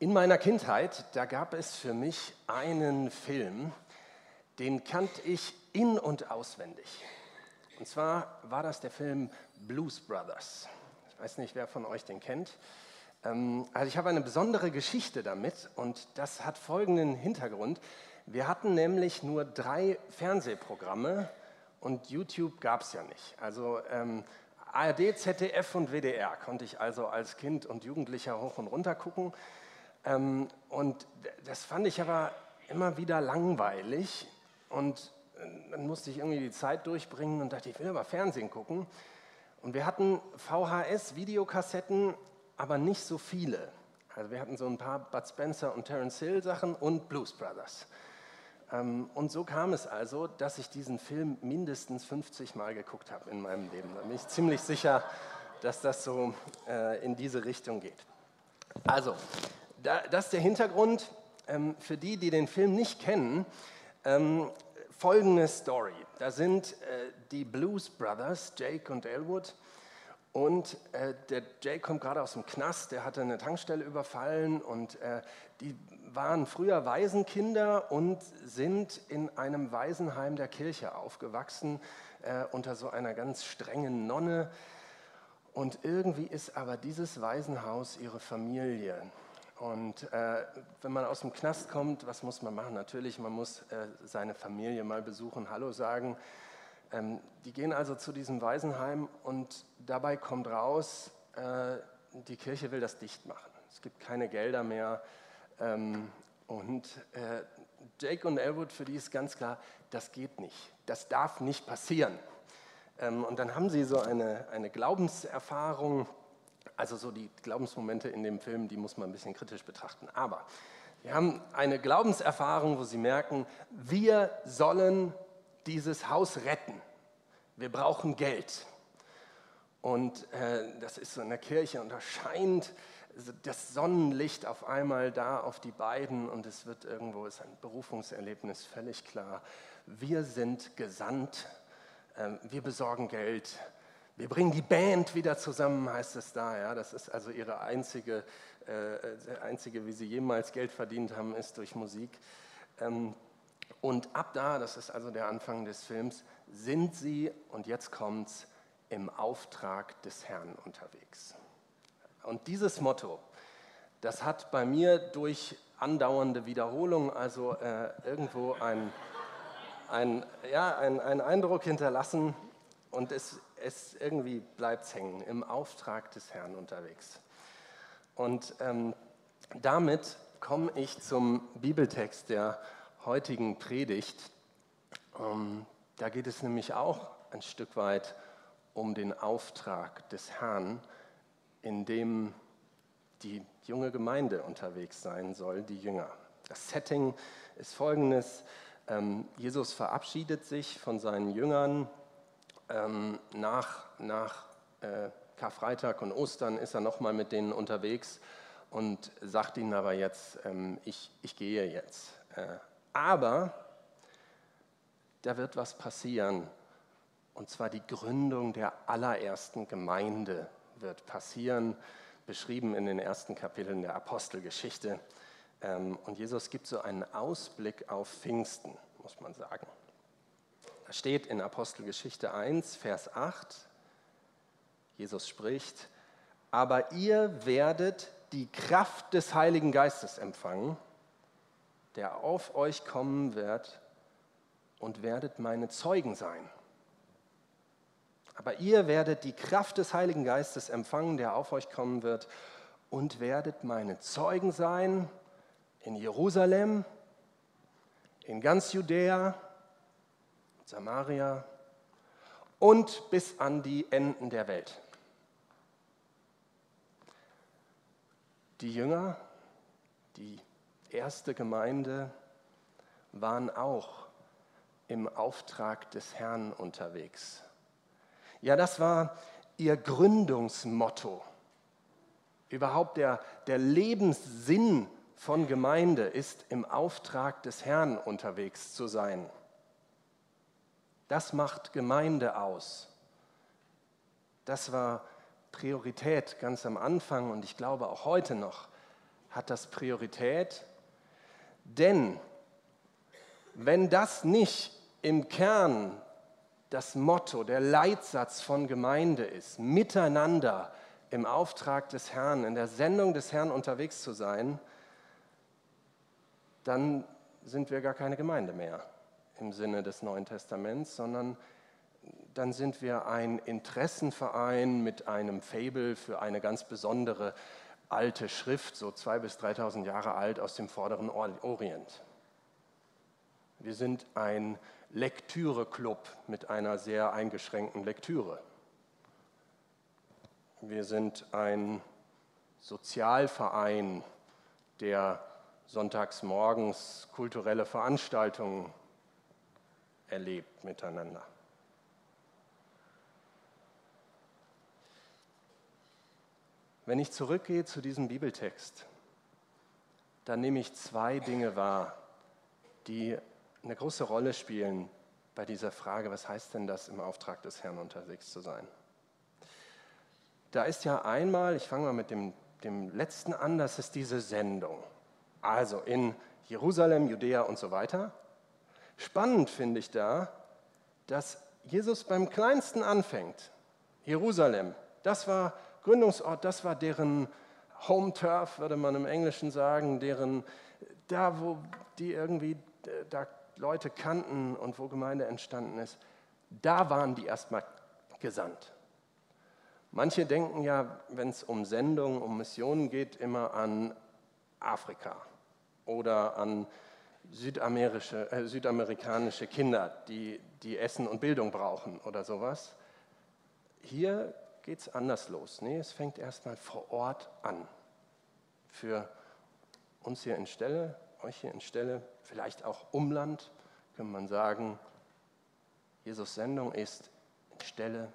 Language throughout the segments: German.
In meiner Kindheit, da gab es für mich einen Film, den kannte ich in und auswendig. Und zwar war das der Film Blues Brothers. Ich weiß nicht, wer von euch den kennt. Ähm, also ich habe eine besondere Geschichte damit und das hat folgenden Hintergrund. Wir hatten nämlich nur drei Fernsehprogramme und YouTube gab es ja nicht. Also ähm, ARD, ZDF und WDR konnte ich also als Kind und Jugendlicher hoch und runter gucken. Ähm, und das fand ich aber immer wieder langweilig. Und äh, dann musste ich irgendwie die Zeit durchbringen und dachte, ich will aber Fernsehen gucken. Und wir hatten VHS-Videokassetten, aber nicht so viele. Also wir hatten so ein paar Bud Spencer und Terence Hill Sachen und Blues Brothers. Ähm, und so kam es also, dass ich diesen Film mindestens 50 Mal geguckt habe in meinem Leben. Da bin ich ziemlich sicher, dass das so äh, in diese Richtung geht. Also, das ist der Hintergrund. Ähm, für die, die den Film nicht kennen, ähm, folgende Story. Da sind äh, die Blues Brothers, Jake und Elwood. Und äh, der Jake kommt gerade aus dem Knast, der hatte eine Tankstelle überfallen und äh, die waren früher Waisenkinder und sind in einem Waisenheim der Kirche aufgewachsen, unter so einer ganz strengen Nonne. Und irgendwie ist aber dieses Waisenhaus ihre Familie. Und äh, wenn man aus dem Knast kommt, was muss man machen? Natürlich, man muss äh, seine Familie mal besuchen, Hallo sagen. Ähm, die gehen also zu diesem Waisenheim und dabei kommt raus, äh, die Kirche will das dicht machen. Es gibt keine Gelder mehr. Ähm, und äh, Jake und Elwood, für die ist ganz klar, das geht nicht. Das darf nicht passieren. Ähm, und dann haben sie so eine, eine Glaubenserfahrung also so die Glaubensmomente in dem Film, die muss man ein bisschen kritisch betrachten. Aber wir haben eine Glaubenserfahrung, wo sie merken, wir sollen dieses Haus retten. Wir brauchen Geld. Und äh, das ist so in der Kirche und da scheint das Sonnenlicht auf einmal da auf die beiden und es wird irgendwo, ist ein Berufungserlebnis völlig klar. Wir sind gesandt, äh, wir besorgen Geld, wir bringen die Band wieder zusammen, heißt es da. Ja? Das ist also ihre einzige, äh, einzige, wie sie jemals Geld verdient haben, ist durch Musik. Ähm, und ab da, das ist also der Anfang des Films, sind sie, und jetzt kommt's, im Auftrag des Herrn unterwegs. Und dieses Motto, das hat bei mir durch andauernde Wiederholung also äh, irgendwo ein, ein, ja, ein, ein Eindruck hinterlassen und es es irgendwie bleibt hängen, im Auftrag des Herrn unterwegs. Und ähm, damit komme ich zum Bibeltext der heutigen Predigt. Ähm, da geht es nämlich auch ein Stück weit um den Auftrag des Herrn, in dem die junge Gemeinde unterwegs sein soll, die Jünger. Das Setting ist folgendes. Ähm, Jesus verabschiedet sich von seinen Jüngern ähm, nach, nach äh, Karfreitag und Ostern ist er nochmal mit denen unterwegs und sagt ihnen aber jetzt, ähm, ich, ich gehe jetzt. Äh, aber da wird was passieren. Und zwar die Gründung der allerersten Gemeinde wird passieren, beschrieben in den ersten Kapiteln der Apostelgeschichte. Ähm, und Jesus gibt so einen Ausblick auf Pfingsten, muss man sagen. Steht in Apostelgeschichte 1, Vers 8, Jesus spricht, aber ihr werdet die Kraft des Heiligen Geistes empfangen, der auf euch kommen wird und werdet meine Zeugen sein. Aber ihr werdet die Kraft des Heiligen Geistes empfangen, der auf euch kommen wird, und werdet meine Zeugen sein in Jerusalem, in ganz Judäa, Samaria und bis an die Enden der Welt. Die Jünger, die erste Gemeinde, waren auch im Auftrag des Herrn unterwegs. Ja, das war ihr Gründungsmotto. Überhaupt der, der Lebenssinn von Gemeinde ist, im Auftrag des Herrn unterwegs zu sein. Das macht Gemeinde aus. Das war Priorität ganz am Anfang und ich glaube auch heute noch hat das Priorität? Denn wenn das nicht im Kern das Motto, der Leitsatz von Gemeinde ist, miteinander im Auftrag des Herrn, in der Sendung des Herrn unterwegs zu sein, dann sind wir gar keine Gemeinde mehr im Sinne des Neuen Testaments, sondern dann sind wir ein Interessenverein mit einem Fabel für eine ganz besondere alte Schrift, so zwei bis 3.000 Jahre alt aus dem vorderen Orient. Wir sind ein Lektüre-Club mit einer sehr eingeschränkten Lektüre. Wir sind ein Sozialverein, der sonntags morgens kulturelle Veranstaltungen erlebt miteinander. Wenn ich zurückgehe zu diesem Bibeltext, dann nehme ich zwei Dinge wahr, die eine große Rolle spielen bei dieser Frage, was heißt denn das, im Auftrag des Herrn unterwegs zu sein? Da ist ja einmal, ich fange mal mit dem, dem letzten an, das ist diese Sendung. Also in Jerusalem, Judäa und so weiter. Spannend finde ich da, dass Jesus beim Kleinsten anfängt. Jerusalem, das war Gründungsort, das war deren Home Turf, würde man im Englischen sagen, deren, da wo die irgendwie da Leute kannten und wo Gemeinde entstanden ist, da waren die erstmal gesandt. Manche denken ja, wenn es um Sendungen, um Missionen geht, immer an Afrika oder an südamerikanische, äh, südamerikanische Kinder, die, die Essen und Bildung brauchen oder sowas. Hier geht es anders los. Nee, es fängt erstmal vor Ort an. Für uns hier in Stelle, euch hier in Stelle, vielleicht auch Umland, kann man sagen, Jesus Sendung ist in Stelle,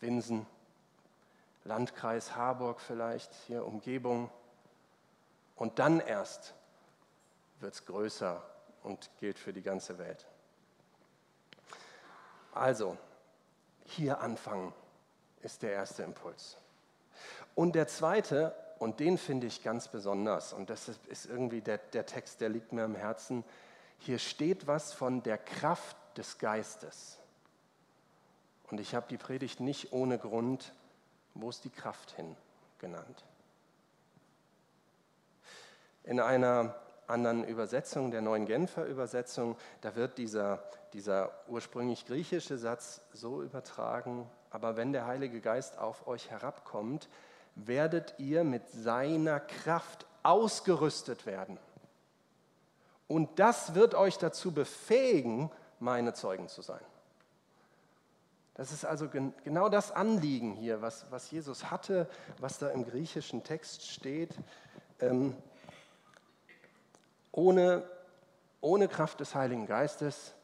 Winsen, Landkreis Harburg vielleicht, hier Umgebung. Und dann erst wird es größer und gilt für die ganze Welt. Also, hier anfangen ist der erste Impuls. Und der zweite, und den finde ich ganz besonders, und das ist irgendwie der, der Text, der liegt mir am Herzen, hier steht was von der Kraft des Geistes. Und ich habe die Predigt nicht ohne Grund, wo ist die Kraft hin, genannt. In einer anderen Übersetzung, der neuen Genfer Übersetzung, da wird dieser, dieser ursprünglich griechische Satz so übertragen, aber wenn der Heilige Geist auf euch herabkommt, werdet ihr mit seiner Kraft ausgerüstet werden. Und das wird euch dazu befähigen, meine Zeugen zu sein. Das ist also gen genau das Anliegen hier, was, was Jesus hatte, was da im griechischen Text steht. Ähm, ohne, ohne Kraft des Heiligen Geistes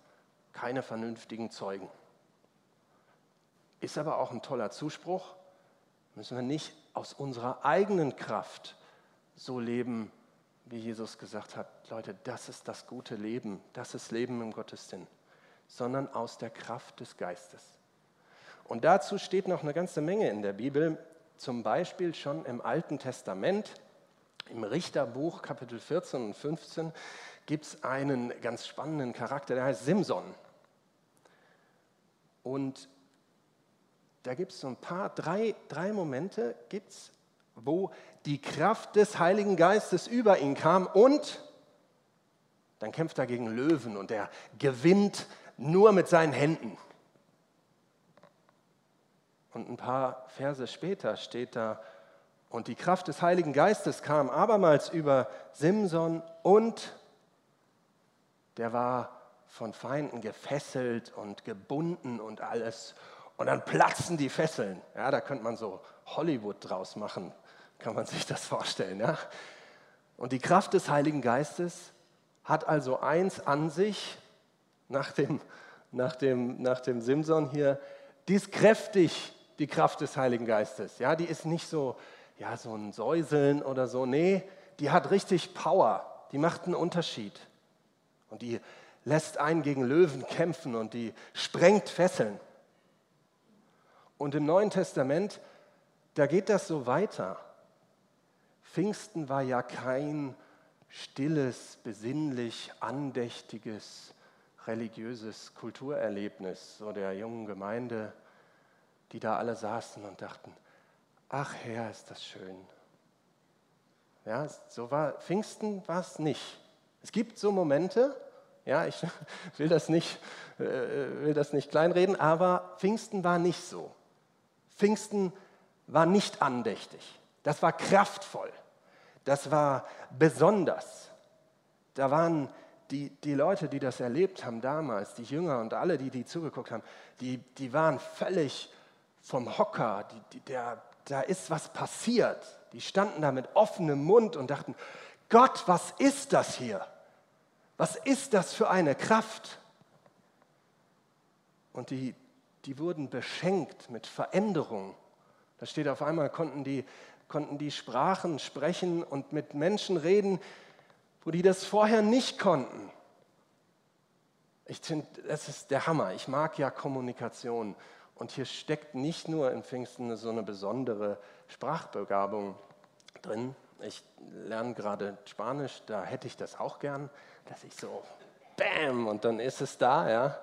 keine vernünftigen Zeugen. Ist aber auch ein toller Zuspruch. Müssen wir nicht aus unserer eigenen Kraft so leben, wie Jesus gesagt hat, Leute, das ist das gute Leben, das ist Leben im Gottessinn, sondern aus der Kraft des Geistes. Und dazu steht noch eine ganze Menge in der Bibel, zum Beispiel schon im Alten Testament, im Richterbuch Kapitel 14 und 15 gibt es einen ganz spannenden Charakter, der heißt Simson. Und da gibt es so ein paar, drei, drei Momente gibt's, wo die Kraft des Heiligen Geistes über ihn kam und dann kämpft er gegen Löwen und er gewinnt nur mit seinen Händen. Und ein paar Verse später steht da, und die Kraft des Heiligen Geistes kam abermals über Simson und der war von Feinden gefesselt und gebunden und alles. Und dann platzen die Fesseln. Ja, da könnte man so Hollywood draus machen, kann man sich das vorstellen. Ja? Und die Kraft des Heiligen Geistes hat also eins an sich, nach dem, nach dem, nach dem Simson hier, die ist kräftig, die Kraft des Heiligen Geistes. Ja, die ist nicht so, ja, so ein Säuseln oder so. Nee, die hat richtig Power. Die macht einen Unterschied. Und die lässt einen gegen Löwen kämpfen und die sprengt Fesseln. Und im Neuen Testament, da geht das so weiter. Pfingsten war ja kein stilles, besinnlich, andächtiges, religiöses Kulturerlebnis so der jungen Gemeinde, die da alle saßen und dachten, ach Herr, ist das schön. Ja, so war Pfingsten war es nicht. Es gibt so Momente, ja, ich will das nicht, äh, will das nicht kleinreden, aber Pfingsten war nicht so. Pfingsten war nicht andächtig. Das war kraftvoll. Das war besonders. Da waren die, die Leute, die das erlebt haben damals, die Jünger und alle, die, die zugeguckt haben, die, die waren völlig vom Hocker. Die, die, der, da ist was passiert. Die standen da mit offenem Mund und dachten, Gott, was ist das hier? Was ist das für eine Kraft? Und die, die wurden beschenkt mit Veränderung. Da steht auf einmal, konnten die, konnten die Sprachen sprechen und mit Menschen reden, wo die das vorher nicht konnten. Ich finde, das ist der Hammer. Ich mag ja Kommunikation. Und hier steckt nicht nur in Pfingsten so eine besondere Sprachbegabung drin. Ich lerne gerade Spanisch, da hätte ich das auch gern, dass ich so Bam und dann ist es da. Ja.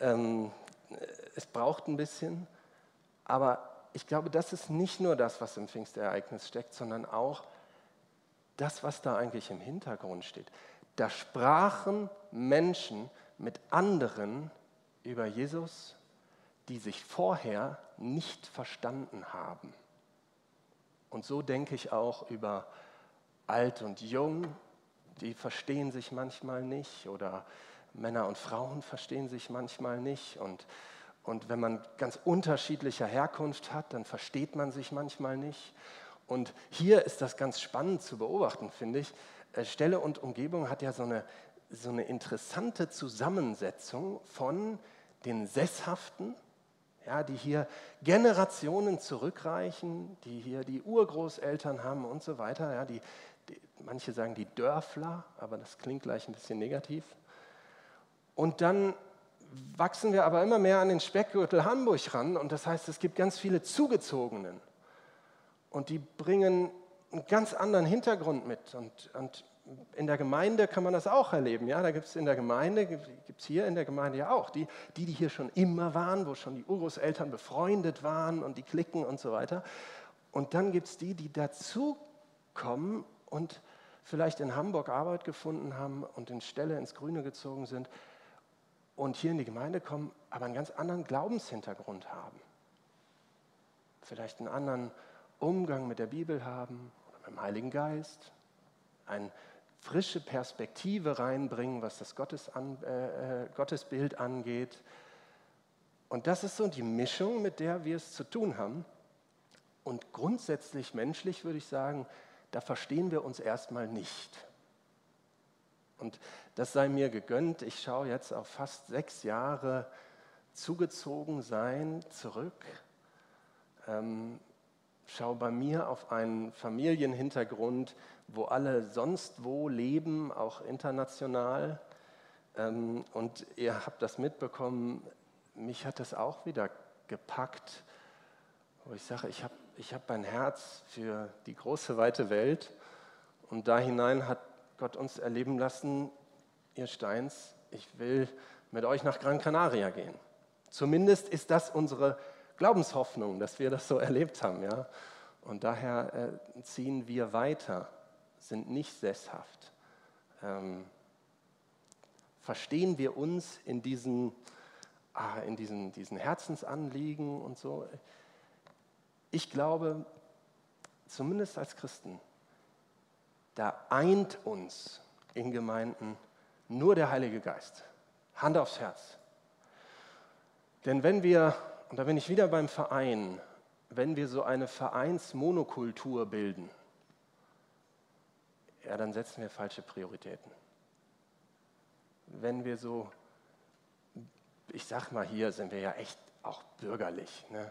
Ähm, es braucht ein bisschen, aber ich glaube, das ist nicht nur das, was im Pfingstereignis steckt, sondern auch das, was da eigentlich im Hintergrund steht. Da sprachen Menschen mit anderen über Jesus, die sich vorher nicht verstanden haben. Und so denke ich auch über alt und jung, die verstehen sich manchmal nicht oder Männer und Frauen verstehen sich manchmal nicht und und wenn man ganz unterschiedlicher Herkunft hat, dann versteht man sich manchmal nicht. Und hier ist das ganz spannend zu beobachten, finde ich. Äh, Stelle und Umgebung hat ja so eine, so eine interessante Zusammensetzung von den Sesshaften, ja, die hier Generationen zurückreichen, die hier die Urgroßeltern haben und so weiter. Ja, die, die, manche sagen die Dörfler, aber das klingt gleich ein bisschen negativ. Und dann wachsen wir aber immer mehr an den Speckgürtel Hamburg ran und das heißt, es gibt ganz viele Zugezogenen und die bringen einen ganz anderen Hintergrund mit und, und in der Gemeinde kann man das auch erleben. Ja? Da gibt es in der Gemeinde, gibt es hier in der Gemeinde ja auch, die, die, die hier schon immer waren, wo schon die Urgroßeltern befreundet waren und die Klicken und so weiter. Und dann gibt es die, die dazukommen und vielleicht in Hamburg Arbeit gefunden haben und in Stelle ins Grüne gezogen sind und hier in die Gemeinde kommen, aber einen ganz anderen Glaubenshintergrund haben. Vielleicht einen anderen Umgang mit der Bibel haben oder mit dem Heiligen Geist, eine frische Perspektive reinbringen, was das Gottes an, äh, äh, Gottesbild angeht. Und das ist so die Mischung, mit der wir es zu tun haben. Und grundsätzlich menschlich würde ich sagen, da verstehen wir uns erstmal nicht. Und das sei mir gegönnt. Ich schaue jetzt auf fast sechs Jahre zugezogen sein zurück. Ähm, schaue bei mir auf einen Familienhintergrund, wo alle sonst wo leben, auch international. Ähm, und ihr habt das mitbekommen, mich hat das auch wieder gepackt, wo ich sage, ich habe ich hab ein Herz für die große, weite Welt. Und da hinein hat Gott uns erleben lassen, ihr Steins, ich will mit euch nach Gran Canaria gehen. Zumindest ist das unsere Glaubenshoffnung, dass wir das so erlebt haben. Ja? Und daher äh, ziehen wir weiter, sind nicht sesshaft. Ähm, verstehen wir uns in diesen, ah, in diesen, diesen Herzensanliegen und so? Ich glaube, zumindest als Christen, da eint uns in Gemeinden nur der Heilige Geist. Hand aufs Herz. Denn wenn wir, und da bin ich wieder beim Verein, wenn wir so eine Vereinsmonokultur bilden, ja, dann setzen wir falsche Prioritäten. Wenn wir so, ich sag mal, hier sind wir ja echt auch bürgerlich, ne?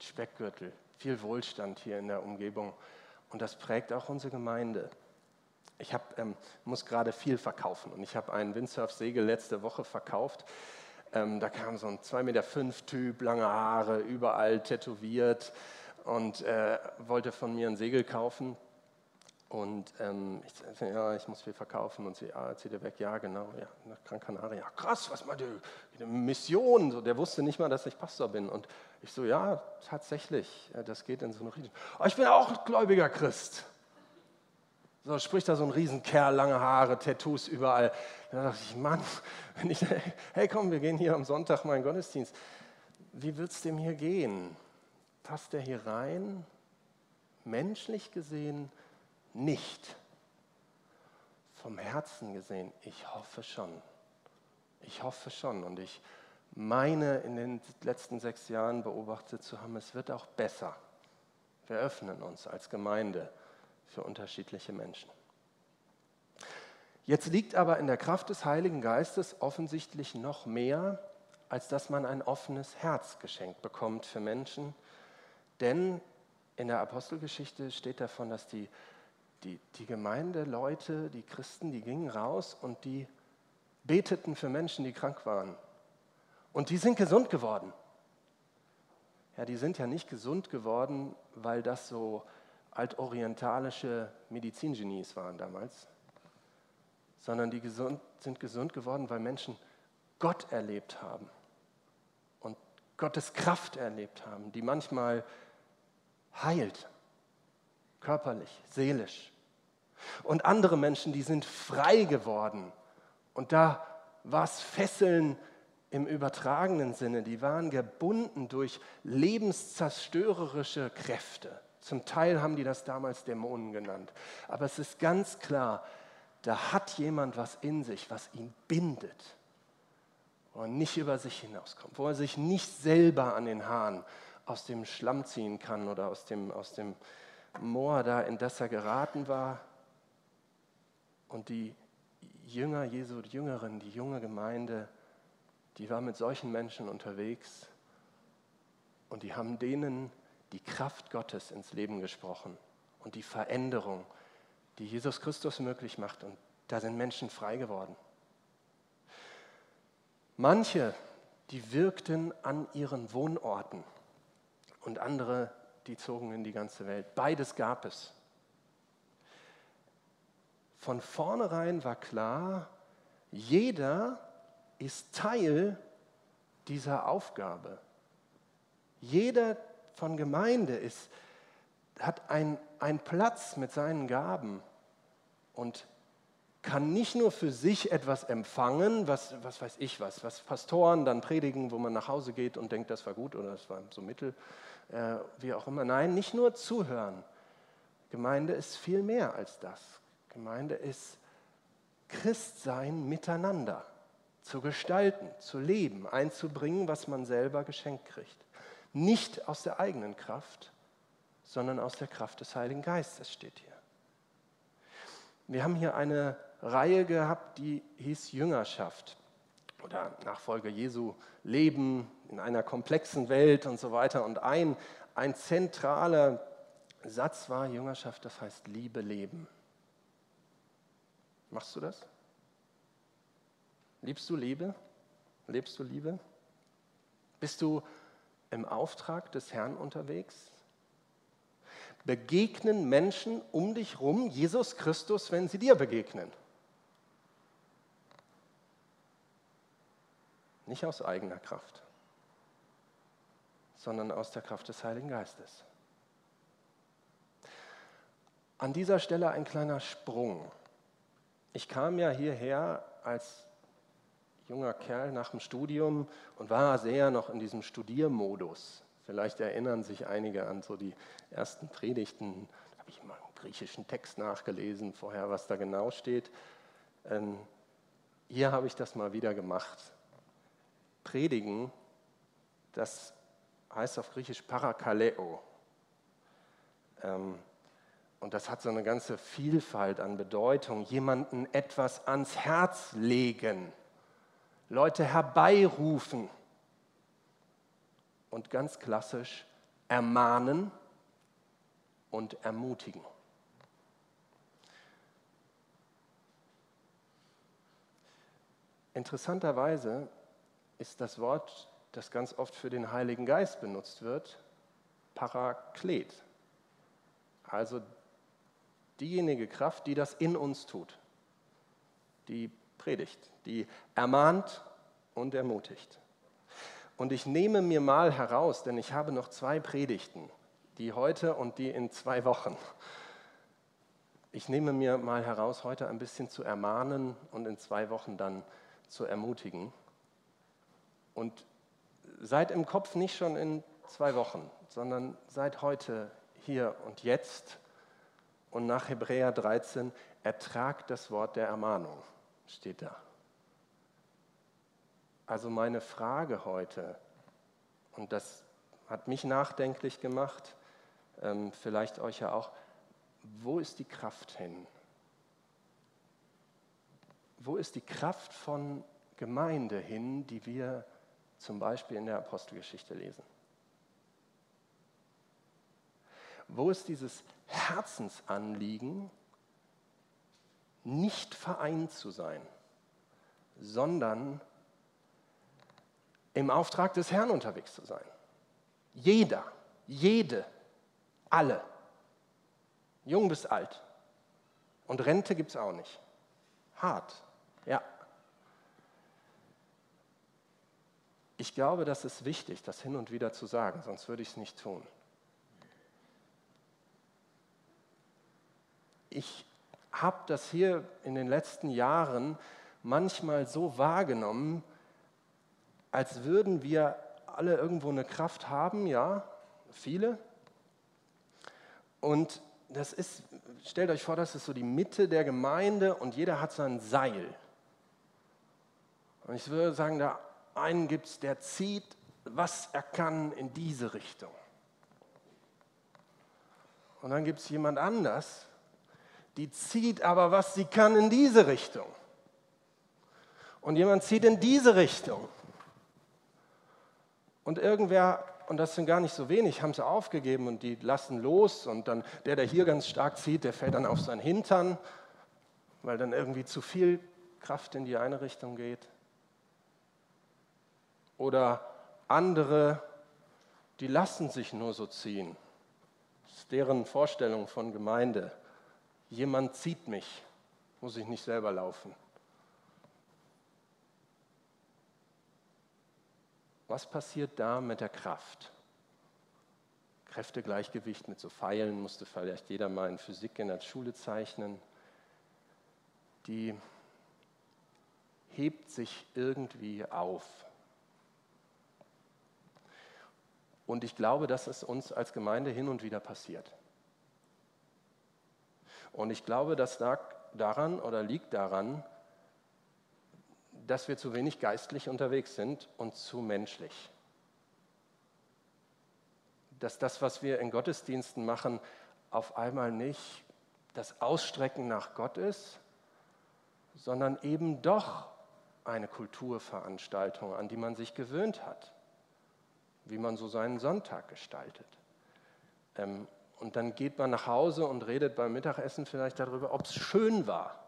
Speckgürtel, viel Wohlstand hier in der Umgebung und das prägt auch unsere Gemeinde. Ich hab, ähm, muss gerade viel verkaufen und ich habe einen Windsurf-Segel letzte Woche verkauft. Ähm, da kam so ein 2,5 Meter Typ, lange Haare, überall tätowiert und äh, wollte von mir ein Segel kaufen. Und ähm, ich sage, ja, ich muss viel verkaufen. Und sie, ja, zieht er weg, ja, genau, ja, nach Gran Canaria. Krass, was mal die, die Mission. So, der wusste nicht mal, dass ich Pastor bin. Und ich so, ja, tatsächlich, das geht in so eine Richtung. Aber ich bin auch gläubiger Christ. So spricht da so ein Riesenkerl, lange Haare, Tattoos überall. Da dachte ich, Mann, wenn ich, hey komm, wir gehen hier am Sonntag mal in Gottesdienst. Wie wird es dem hier gehen? Passt der hier rein? Menschlich gesehen nicht. Vom Herzen gesehen, ich hoffe schon. Ich hoffe schon. Und ich meine, in den letzten sechs Jahren beobachtet zu haben, es wird auch besser. Wir öffnen uns als Gemeinde für unterschiedliche Menschen. Jetzt liegt aber in der Kraft des Heiligen Geistes offensichtlich noch mehr, als dass man ein offenes Herz geschenkt bekommt für Menschen. Denn in der Apostelgeschichte steht davon, dass die, die, die Gemeindeleute, die Christen, die gingen raus und die beteten für Menschen, die krank waren. Und die sind gesund geworden. Ja, die sind ja nicht gesund geworden, weil das so altorientalische Medizingenies waren damals, sondern die gesund, sind gesund geworden, weil Menschen Gott erlebt haben und Gottes Kraft erlebt haben, die manchmal heilt, körperlich, seelisch. Und andere Menschen, die sind frei geworden. Und da war es Fesseln im übertragenen Sinne, die waren gebunden durch lebenszerstörerische Kräfte. Zum Teil haben die das damals Dämonen genannt. Aber es ist ganz klar, da hat jemand was in sich, was ihn bindet, er nicht über sich hinauskommt, wo er sich nicht selber an den Haaren aus dem Schlamm ziehen kann oder aus dem, aus dem Moor da, in das er geraten war. Und die Jünger Jesu, die Jüngeren, die junge Gemeinde, die war mit solchen Menschen unterwegs und die haben denen die Kraft Gottes ins Leben gesprochen und die Veränderung, die Jesus Christus möglich macht. Und da sind Menschen frei geworden. Manche, die wirkten an ihren Wohnorten und andere, die zogen in die ganze Welt. Beides gab es. Von vornherein war klar, jeder ist Teil dieser Aufgabe. Jeder von Gemeinde ist, hat einen Platz mit seinen Gaben und kann nicht nur für sich etwas empfangen, was, was weiß ich was, was Pastoren dann predigen, wo man nach Hause geht und denkt, das war gut oder das war so mittel, äh, wie auch immer. Nein, nicht nur zuhören. Gemeinde ist viel mehr als das. Gemeinde ist Christsein miteinander zu gestalten, zu leben, einzubringen, was man selber geschenkt kriegt. Nicht aus der eigenen Kraft, sondern aus der Kraft des Heiligen Geistes steht hier. Wir haben hier eine Reihe gehabt, die hieß Jüngerschaft oder Nachfolger Jesu, Leben in einer komplexen Welt und so weiter. Und ein, ein zentraler Satz war Jüngerschaft, das heißt Liebe leben. Machst du das? Liebst du Liebe? Lebst du Liebe? Bist du im Auftrag des Herrn unterwegs? Begegnen Menschen um dich rum Jesus Christus, wenn sie dir begegnen? Nicht aus eigener Kraft, sondern aus der Kraft des Heiligen Geistes. An dieser Stelle ein kleiner Sprung. Ich kam ja hierher als junger Kerl nach dem Studium und war sehr noch in diesem Studiermodus. Vielleicht erinnern sich einige an so die ersten Predigten. Da habe ich mal einen griechischen Text nachgelesen, vorher, was da genau steht. Ähm, hier habe ich das mal wieder gemacht. Predigen, das heißt auf Griechisch Parakaleo. Ähm, und das hat so eine ganze Vielfalt an Bedeutung. Jemanden etwas ans Herz legen. Leute herbeirufen und ganz klassisch ermahnen und ermutigen. Interessanterweise ist das Wort, das ganz oft für den Heiligen Geist benutzt wird, Paraklet. Also diejenige Kraft, die das in uns tut. Die predigt, die ermahnt und ermutigt. Und ich nehme mir mal heraus, denn ich habe noch zwei Predigten, die heute und die in zwei Wochen. Ich nehme mir mal heraus, heute ein bisschen zu ermahnen und in zwei Wochen dann zu ermutigen. Und seid im Kopf nicht schon in zwei Wochen, sondern seid heute hier und jetzt und nach Hebräer 13 ertragt das Wort der Ermahnung, steht da. Also meine Frage heute, und das hat mich nachdenklich gemacht, ähm, vielleicht euch ja auch, wo ist die Kraft hin? Wo ist die Kraft von Gemeinde hin, die wir zum Beispiel in der Apostelgeschichte lesen? Wo ist dieses Herzensanliegen, nicht vereint zu sein, sondern im Auftrag des Herrn unterwegs zu sein? Jeder, jede, alle, jung bis alt. Und Rente gibt es auch nicht. Hart, ja. Ich glaube, das ist wichtig, das hin und wieder zu sagen, sonst würde ich es nicht tun. Ich habe das hier in den letzten Jahren manchmal so wahrgenommen, als würden wir alle irgendwo eine Kraft haben, ja, viele. Und das ist, stellt euch vor, das ist so die Mitte der Gemeinde und jeder hat sein Seil. Und ich würde sagen, da einen gibt es, der zieht, was er kann, in diese Richtung. Und dann gibt es jemand anders, die zieht aber, was sie kann, in diese Richtung. Und jemand zieht in diese Richtung. Und irgendwer, und das sind gar nicht so wenig, haben sie aufgegeben und die lassen los. Und dann der, der hier ganz stark zieht, der fällt dann auf seinen Hintern, weil dann irgendwie zu viel Kraft in die eine Richtung geht oder andere, die lassen sich nur so ziehen. Das ist deren Vorstellung von Gemeinde. Jemand zieht mich, muss ich nicht selber laufen. Was passiert da mit der Kraft? Kräftegleichgewicht mit so Pfeilen musste vielleicht jeder mal in Physik in der Schule zeichnen. Die hebt sich irgendwie auf. Und ich glaube, dass es uns als Gemeinde hin und wieder passiert. Und ich glaube, das lag daran oder liegt daran, dass wir zu wenig geistlich unterwegs sind und zu menschlich. Dass das, was wir in Gottesdiensten machen, auf einmal nicht das Ausstrecken nach Gott ist, sondern eben doch eine Kulturveranstaltung, an die man sich gewöhnt hat wie man so seinen Sonntag gestaltet. Und dann geht man nach Hause und redet beim Mittagessen vielleicht darüber, ob es schön war.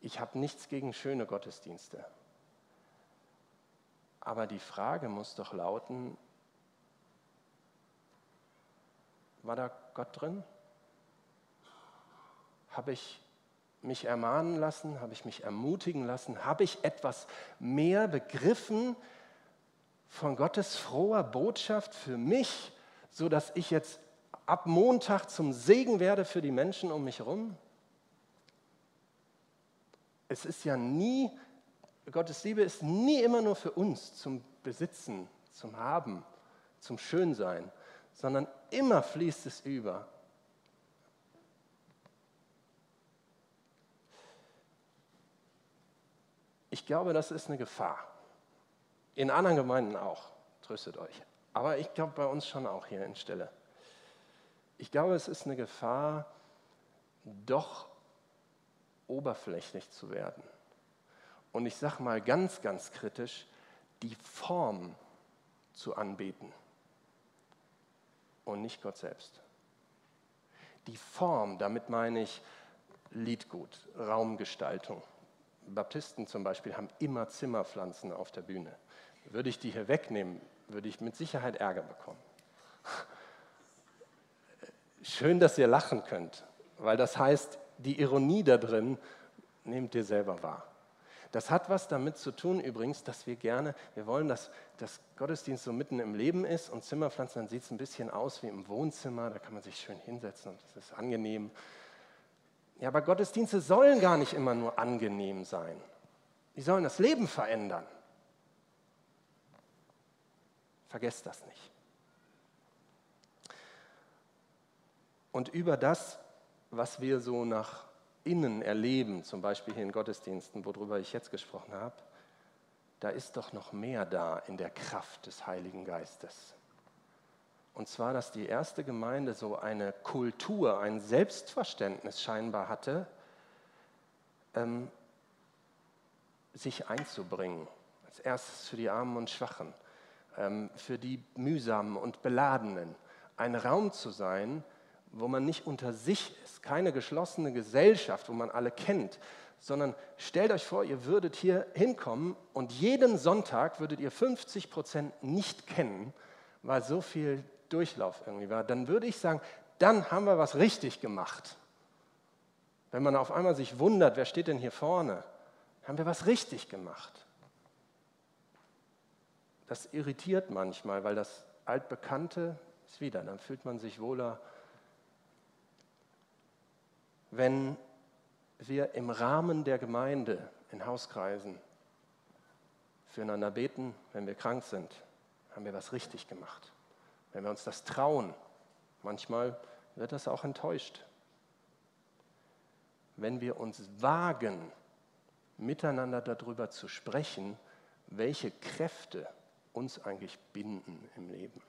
Ich habe nichts gegen schöne Gottesdienste. Aber die Frage muss doch lauten, war da Gott drin? Habe ich mich ermahnen lassen? Habe ich mich ermutigen lassen? Habe ich etwas mehr begriffen, von Gottes froher Botschaft für mich, so dass ich jetzt ab Montag zum Segen werde für die Menschen um mich herum? Es ist ja nie, Gottes Liebe ist nie immer nur für uns zum Besitzen, zum Haben, zum Schönsein, sondern immer fließt es über. Ich glaube, das ist eine Gefahr. In anderen Gemeinden auch, tröstet euch. Aber ich glaube bei uns schon auch hier in Stelle. Ich glaube, es ist eine Gefahr, doch oberflächlich zu werden. Und ich sage mal ganz, ganz kritisch, die Form zu anbeten und nicht Gott selbst. Die Form, damit meine ich Liedgut, Raumgestaltung. Baptisten zum Beispiel haben immer Zimmerpflanzen auf der Bühne. Würde ich die hier wegnehmen, würde ich mit Sicherheit Ärger bekommen. Schön, dass ihr lachen könnt. weil das heißt, die Ironie da drin, nehmt ihr selber wahr. Das hat was damit zu tun übrigens, dass wir gerne, wir wollen, dass das Gottesdienst so mitten im Leben ist und Zimmerpflanzen, dann sieht es ein bisschen aus wie im Wohnzimmer, da kann man sich schön hinsetzen und das ist angenehm. Ja, aber Gottesdienste sollen gar nicht immer nur angenehm sein. Die sollen das Leben verändern. Vergesst das nicht. Und über das, was wir so nach innen erleben, zum Beispiel hier in Gottesdiensten, worüber ich jetzt gesprochen habe, da ist doch noch mehr da in der Kraft des Heiligen Geistes. Und zwar, dass die erste Gemeinde so eine Kultur, ein Selbstverständnis scheinbar hatte, ähm, sich einzubringen. Als erstes für die Armen und Schwachen, ähm, für die Mühsamen und Beladenen. Ein Raum zu sein, wo man nicht unter sich ist, keine geschlossene Gesellschaft, wo man alle kennt, sondern stellt euch vor, ihr würdet hier hinkommen und jeden Sonntag würdet ihr 50 Prozent nicht kennen, weil so viel Durchlauf irgendwie war. Dann würde ich sagen, dann haben wir was richtig gemacht. Wenn man auf einmal sich wundert, wer steht denn hier vorne, haben wir was richtig gemacht. Das irritiert manchmal, weil das Altbekannte ist wieder, dann fühlt man sich wohler wenn wir im Rahmen der Gemeinde in Hauskreisen füreinander beten, wenn wir krank sind, haben wir was richtig gemacht. Wenn wir uns das trauen, manchmal wird das auch enttäuscht. Wenn wir uns wagen, miteinander darüber zu sprechen, welche Kräfte uns eigentlich binden im Leben,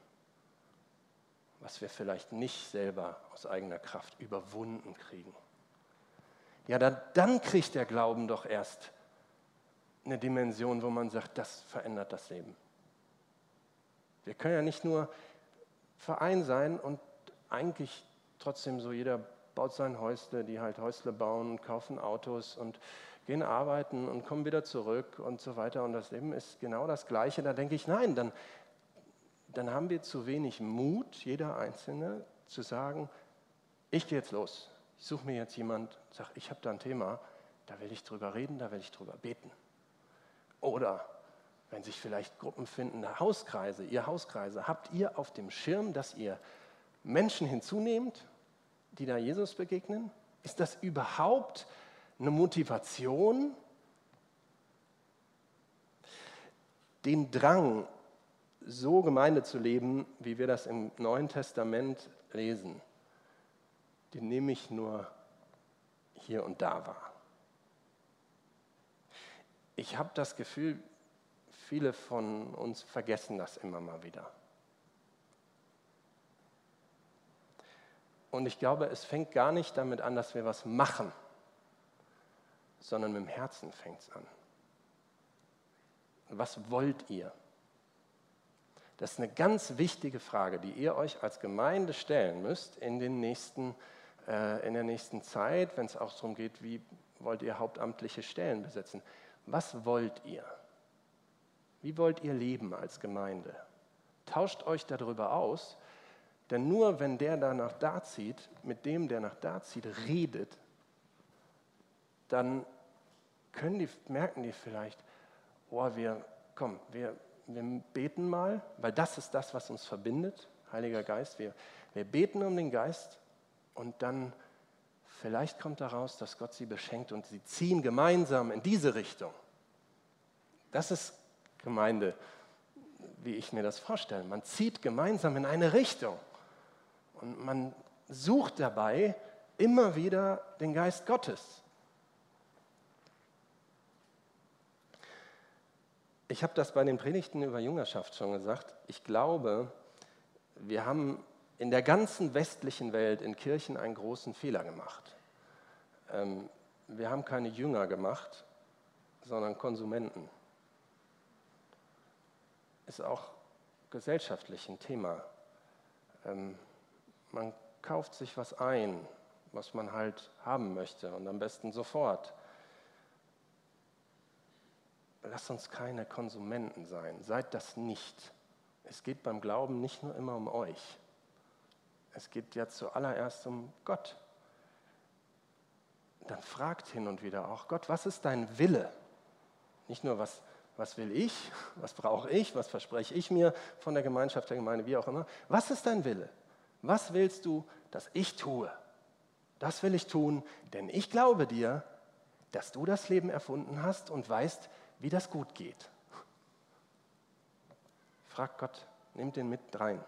was wir vielleicht nicht selber aus eigener Kraft überwunden kriegen ja, dann, dann kriegt der Glauben doch erst eine Dimension, wo man sagt, das verändert das Leben. Wir können ja nicht nur Verein sein und eigentlich trotzdem so, jeder baut sein Häusle, die halt Häusle bauen kaufen Autos und gehen arbeiten und kommen wieder zurück und so weiter. Und das Leben ist genau das Gleiche. Da denke ich, nein, dann, dann haben wir zu wenig Mut, jeder Einzelne, zu sagen, ich gehe jetzt los. Ich suche mir jetzt jemand, sage, ich habe da ein Thema, da will ich drüber reden, da will ich drüber beten. Oder wenn sich vielleicht Gruppen finden, Hauskreise, ihr Hauskreise, habt ihr auf dem Schirm, dass ihr Menschen hinzunehmt, die da Jesus begegnen? Ist das überhaupt eine Motivation? Den Drang, so Gemeinde zu leben, wie wir das im Neuen Testament lesen, den nehme ich nur hier und da wahr. Ich habe das Gefühl, viele von uns vergessen das immer mal wieder. Und ich glaube, es fängt gar nicht damit an, dass wir was machen, sondern mit dem Herzen fängt es an. Was wollt ihr? Das ist eine ganz wichtige Frage, die ihr euch als Gemeinde stellen müsst in den nächsten Jahren in der nächsten Zeit, wenn es auch darum geht, wie wollt ihr hauptamtliche Stellen besetzen. Was wollt ihr? Wie wollt ihr leben als Gemeinde? Tauscht euch darüber aus, denn nur wenn der da nach da zieht, mit dem, der nach da zieht, redet, dann können die, merken die vielleicht, oh, wir, komm, wir, wir beten mal, weil das ist das, was uns verbindet, Heiliger Geist. Wir, wir beten um den Geist und dann vielleicht kommt daraus, dass Gott sie beschenkt und sie ziehen gemeinsam in diese Richtung. Das ist Gemeinde, wie ich mir das vorstelle. Man zieht gemeinsam in eine Richtung und man sucht dabei immer wieder den Geist Gottes. Ich habe das bei den Predigten über Jüngerschaft schon gesagt. Ich glaube, wir haben in der ganzen westlichen Welt in Kirchen einen großen Fehler gemacht. Ähm, wir haben keine Jünger gemacht, sondern Konsumenten. Ist auch gesellschaftlich ein Thema. Ähm, man kauft sich was ein, was man halt haben möchte und am besten sofort. Lasst uns keine Konsumenten sein, seid das nicht. Es geht beim Glauben nicht nur immer um euch. Es geht ja zuallererst um Gott. dann fragt hin und wieder auch Gott, was ist dein Wille? Nicht nur, was, was will ich, was brauche ich, was verspreche ich mir von der Gemeinschaft der Gemeinde, wie auch immer. Was ist dein Wille? Was willst du, dass ich tue? Das will ich tun, denn ich glaube dir, dass du das Leben erfunden hast und weißt, wie das gut geht. Frag Gott, nimm den mit rein.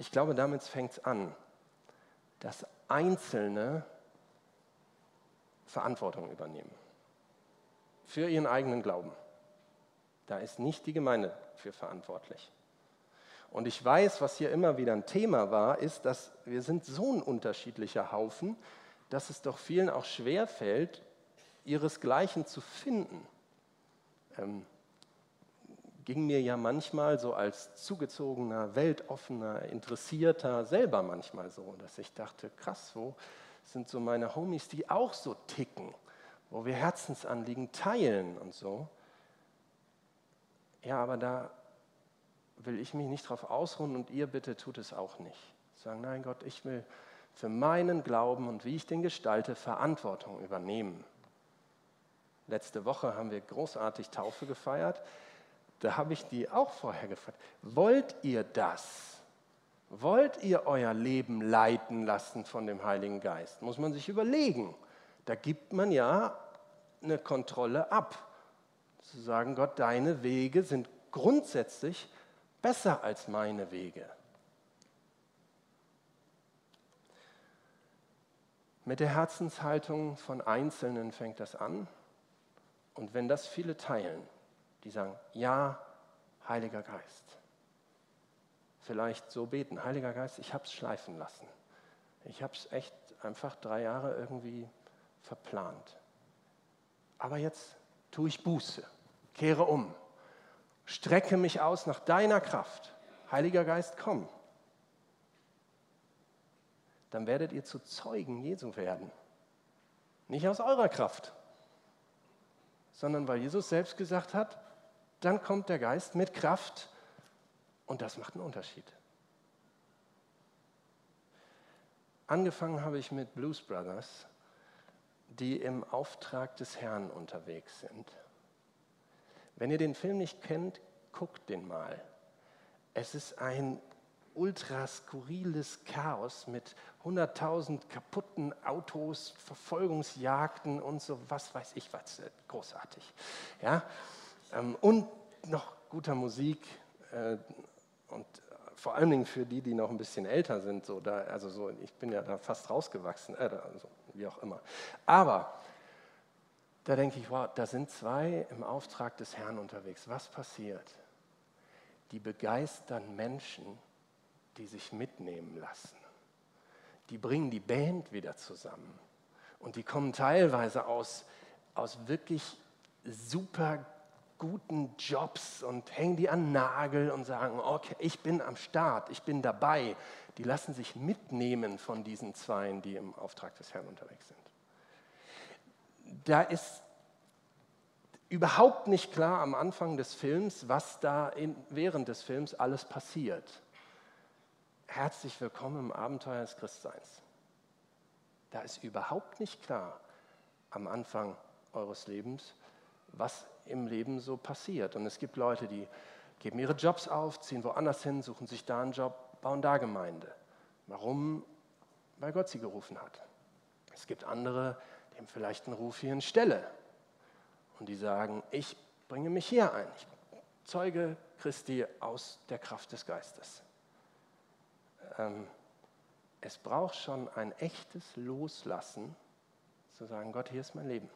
Ich glaube, damit fängt es an, dass Einzelne Verantwortung übernehmen für ihren eigenen Glauben. Da ist nicht die Gemeinde für verantwortlich. Und ich weiß, was hier immer wieder ein Thema war, ist, dass wir sind so ein unterschiedlicher Haufen, dass es doch vielen auch schwer fällt, ihresgleichen zu finden. Ähm, ging mir ja manchmal so als zugezogener, weltoffener, interessierter selber manchmal so, dass ich dachte, krass, wo sind so meine Homies, die auch so ticken, wo wir Herzensanliegen teilen und so. Ja, aber da will ich mich nicht drauf ausruhen und ihr bitte tut es auch nicht. Sagen, nein Gott, ich will für meinen Glauben und wie ich den gestalte Verantwortung übernehmen. Letzte Woche haben wir großartig Taufe gefeiert. Da habe ich die auch vorher gefragt. Wollt ihr das? Wollt ihr euer Leben leiten lassen von dem Heiligen Geist? Muss man sich überlegen. Da gibt man ja eine Kontrolle ab. Zu sagen, Gott, deine Wege sind grundsätzlich besser als meine Wege. Mit der Herzenshaltung von Einzelnen fängt das an. Und wenn das viele teilen, die sagen, ja, Heiliger Geist, vielleicht so beten, Heiliger Geist, ich habe es schleifen lassen. Ich habe es echt einfach drei Jahre irgendwie verplant. Aber jetzt tue ich Buße, kehre um, strecke mich aus nach deiner Kraft. Heiliger Geist, komm. Dann werdet ihr zu Zeugen Jesu werden. Nicht aus eurer Kraft, sondern weil Jesus selbst gesagt hat, dann kommt der Geist mit Kraft und das macht einen Unterschied. Angefangen habe ich mit Blues Brothers, die im Auftrag des Herrn unterwegs sind. Wenn ihr den Film nicht kennt, guckt den mal. Es ist ein ultra skurriles Chaos mit 100.000 kaputten Autos, Verfolgungsjagden und so, was weiß ich was, äh, großartig. Ja? Ähm, und noch guter Musik äh, und vor allen Dingen für die, die noch ein bisschen älter sind, so da, also so, ich bin ja da fast rausgewachsen, äh, also, wie auch immer. Aber da denke ich, wow, da sind zwei im Auftrag des Herrn unterwegs. Was passiert? Die begeistern Menschen, die sich mitnehmen lassen. Die bringen die Band wieder zusammen. Und die kommen teilweise aus, aus wirklich super guten Jobs und hängen die an Nagel und sagen, okay, ich bin am Start, ich bin dabei. Die lassen sich mitnehmen von diesen Zweien, die im Auftrag des Herrn unterwegs sind da ist überhaupt nicht klar am Anfang des Films, was da in, während des Films alles passiert. Herzlich willkommen im Abenteuer des Christseins. Da ist überhaupt nicht klar am Anfang eures Lebens, was im Leben so passiert. Und es gibt Leute, die geben ihre Jobs auf, ziehen woanders hin, suchen sich da einen Job, bauen da Gemeinde. Warum? Weil Gott sie gerufen hat. Es gibt andere, haben vielleicht einen Ruf hier in Stelle. Und die sagen, ich bringe mich hier ein. Ich zeuge Christi aus der Kraft des Geistes. Ähm, es braucht schon ein echtes Loslassen, zu sagen, Gott, hier ist mein Leben.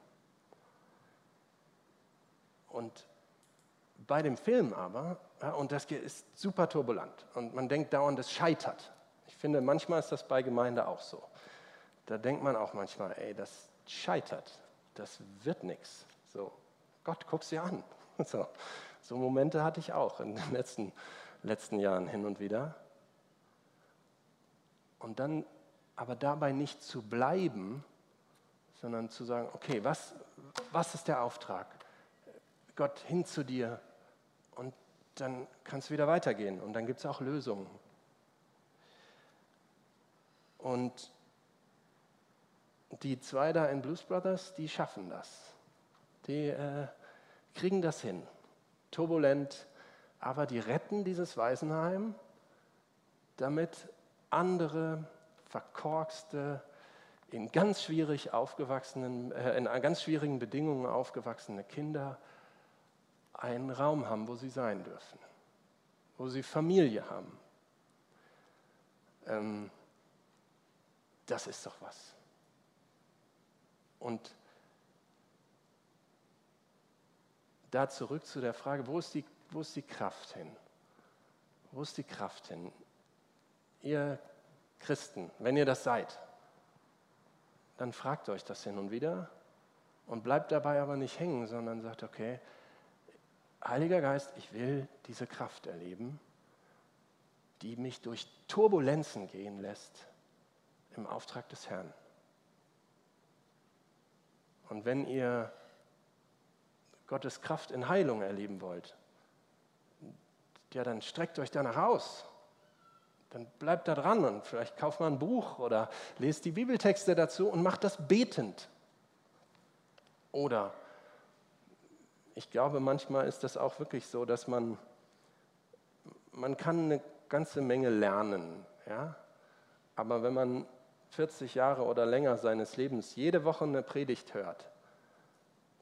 Und bei dem Film aber, ja, und das ist super turbulent und man denkt dauernd, es scheitert. Ich finde, manchmal ist das bei Gemeinde auch so. Da denkt man auch manchmal, ey, das, scheitert. Das wird nichts. So, Gott, guck sie an. So, so Momente hatte ich auch in den letzten, letzten Jahren hin und wieder. Und dann aber dabei nicht zu bleiben, sondern zu sagen, okay, was, was ist der Auftrag? Gott hin zu dir und dann kann es wieder weitergehen und dann gibt es auch Lösungen. Und die zwei da in Blues Brothers, die schaffen das. Die äh, kriegen das hin. Turbulent, aber die retten dieses Waisenheim, damit andere verkorkste, in ganz schwierig aufgewachsenen, äh, in ganz schwierigen Bedingungen aufgewachsene Kinder einen Raum haben, wo sie sein dürfen, wo sie Familie haben. Ähm, das ist doch was. Und da zurück zu der Frage, wo ist die, wo ist die Kraft hin? Wo ist die Kraft hin? Ihr Christen, wenn ihr das seid, dann fragt euch das hin und wieder und bleibt dabei aber nicht hängen, sondern sagt, okay, Heiliger Geist, ich will diese Kraft erleben, die mich durch Turbulenzen gehen lässt im Auftrag des Herrn. Und wenn ihr Gottes Kraft in Heilung erleben wollt, ja, dann streckt euch danach aus. Dann bleibt da dran und vielleicht kauft mal ein Buch oder lest die Bibeltexte dazu und macht das betend. Oder ich glaube, manchmal ist das auch wirklich so, dass man, man kann eine ganze Menge lernen. Ja? Aber wenn man 40 Jahre oder länger seines Lebens jede Woche eine Predigt hört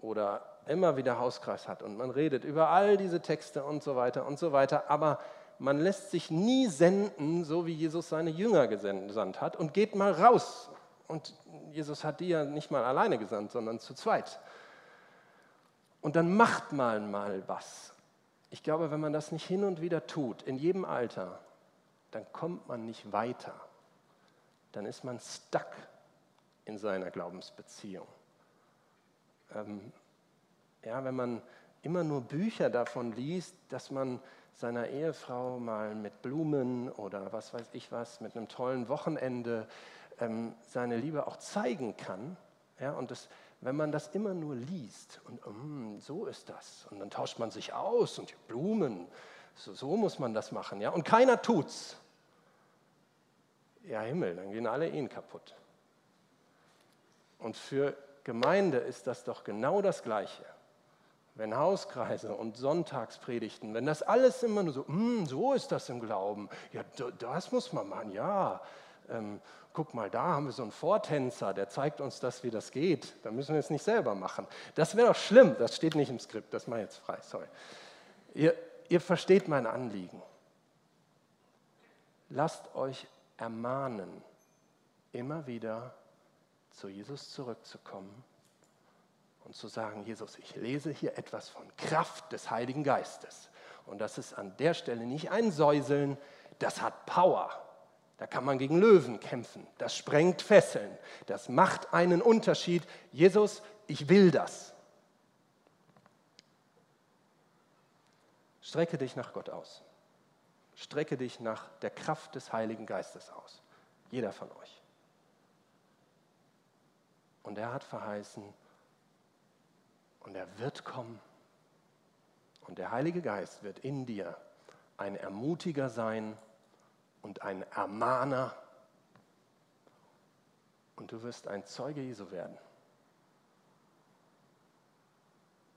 oder immer wieder Hauskreis hat und man redet über all diese Texte und so weiter und so weiter, aber man lässt sich nie senden, so wie Jesus seine Jünger gesandt hat und geht mal raus. Und Jesus hat die ja nicht mal alleine gesandt, sondern zu zweit. Und dann macht mal mal was. Ich glaube, wenn man das nicht hin und wieder tut, in jedem Alter, dann kommt man nicht weiter. Dann ist man stuck in seiner Glaubensbeziehung. Ähm, ja, wenn man immer nur Bücher davon liest, dass man seiner Ehefrau mal mit Blumen oder was weiß ich was, mit einem tollen Wochenende ähm, seine Liebe auch zeigen kann. Ja, und das, wenn man das immer nur liest und um, so ist das und dann tauscht man sich aus und Blumen, so, so muss man das machen, ja, und keiner tut's. Ja, Himmel, dann gehen alle Ehen kaputt. Und für Gemeinde ist das doch genau das Gleiche wenn Hauskreise und Sonntagspredigten, wenn das alles immer nur so, mm, so ist das im Glauben, ja, das muss man machen, ja. Ähm, guck mal, da haben wir so einen Vortänzer, der zeigt uns das, wie das geht. Da müssen wir es nicht selber machen. Das wäre doch schlimm, das steht nicht im Skript, das mache ich jetzt frei, sorry. Ihr, ihr versteht mein Anliegen. Lasst euch ermahnen, immer wieder zu Jesus zurückzukommen und zu sagen, Jesus, ich lese hier etwas von Kraft des Heiligen Geistes. Und das ist an der Stelle nicht ein Säuseln, das hat Power. Da kann man gegen Löwen kämpfen. Das sprengt Fesseln. Das macht einen Unterschied. Jesus, ich will das. Strecke dich nach Gott aus. Strecke dich nach der Kraft des Heiligen Geistes aus. Jeder von euch. Und er hat verheißen, und er wird kommen. Und der Heilige Geist wird in dir ein Ermutiger sein und ein Ermahner. Und du wirst ein Zeuge Jesu werden.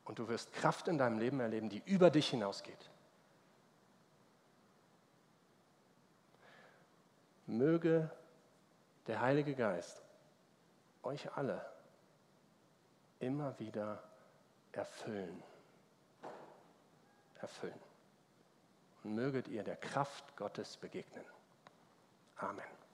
Und du wirst Kraft in deinem Leben erleben, die über dich hinausgeht. Möge der Heilige Geist euch alle immer wieder erfüllen. Erfüllen. Und möget ihr der Kraft Gottes begegnen. Amen.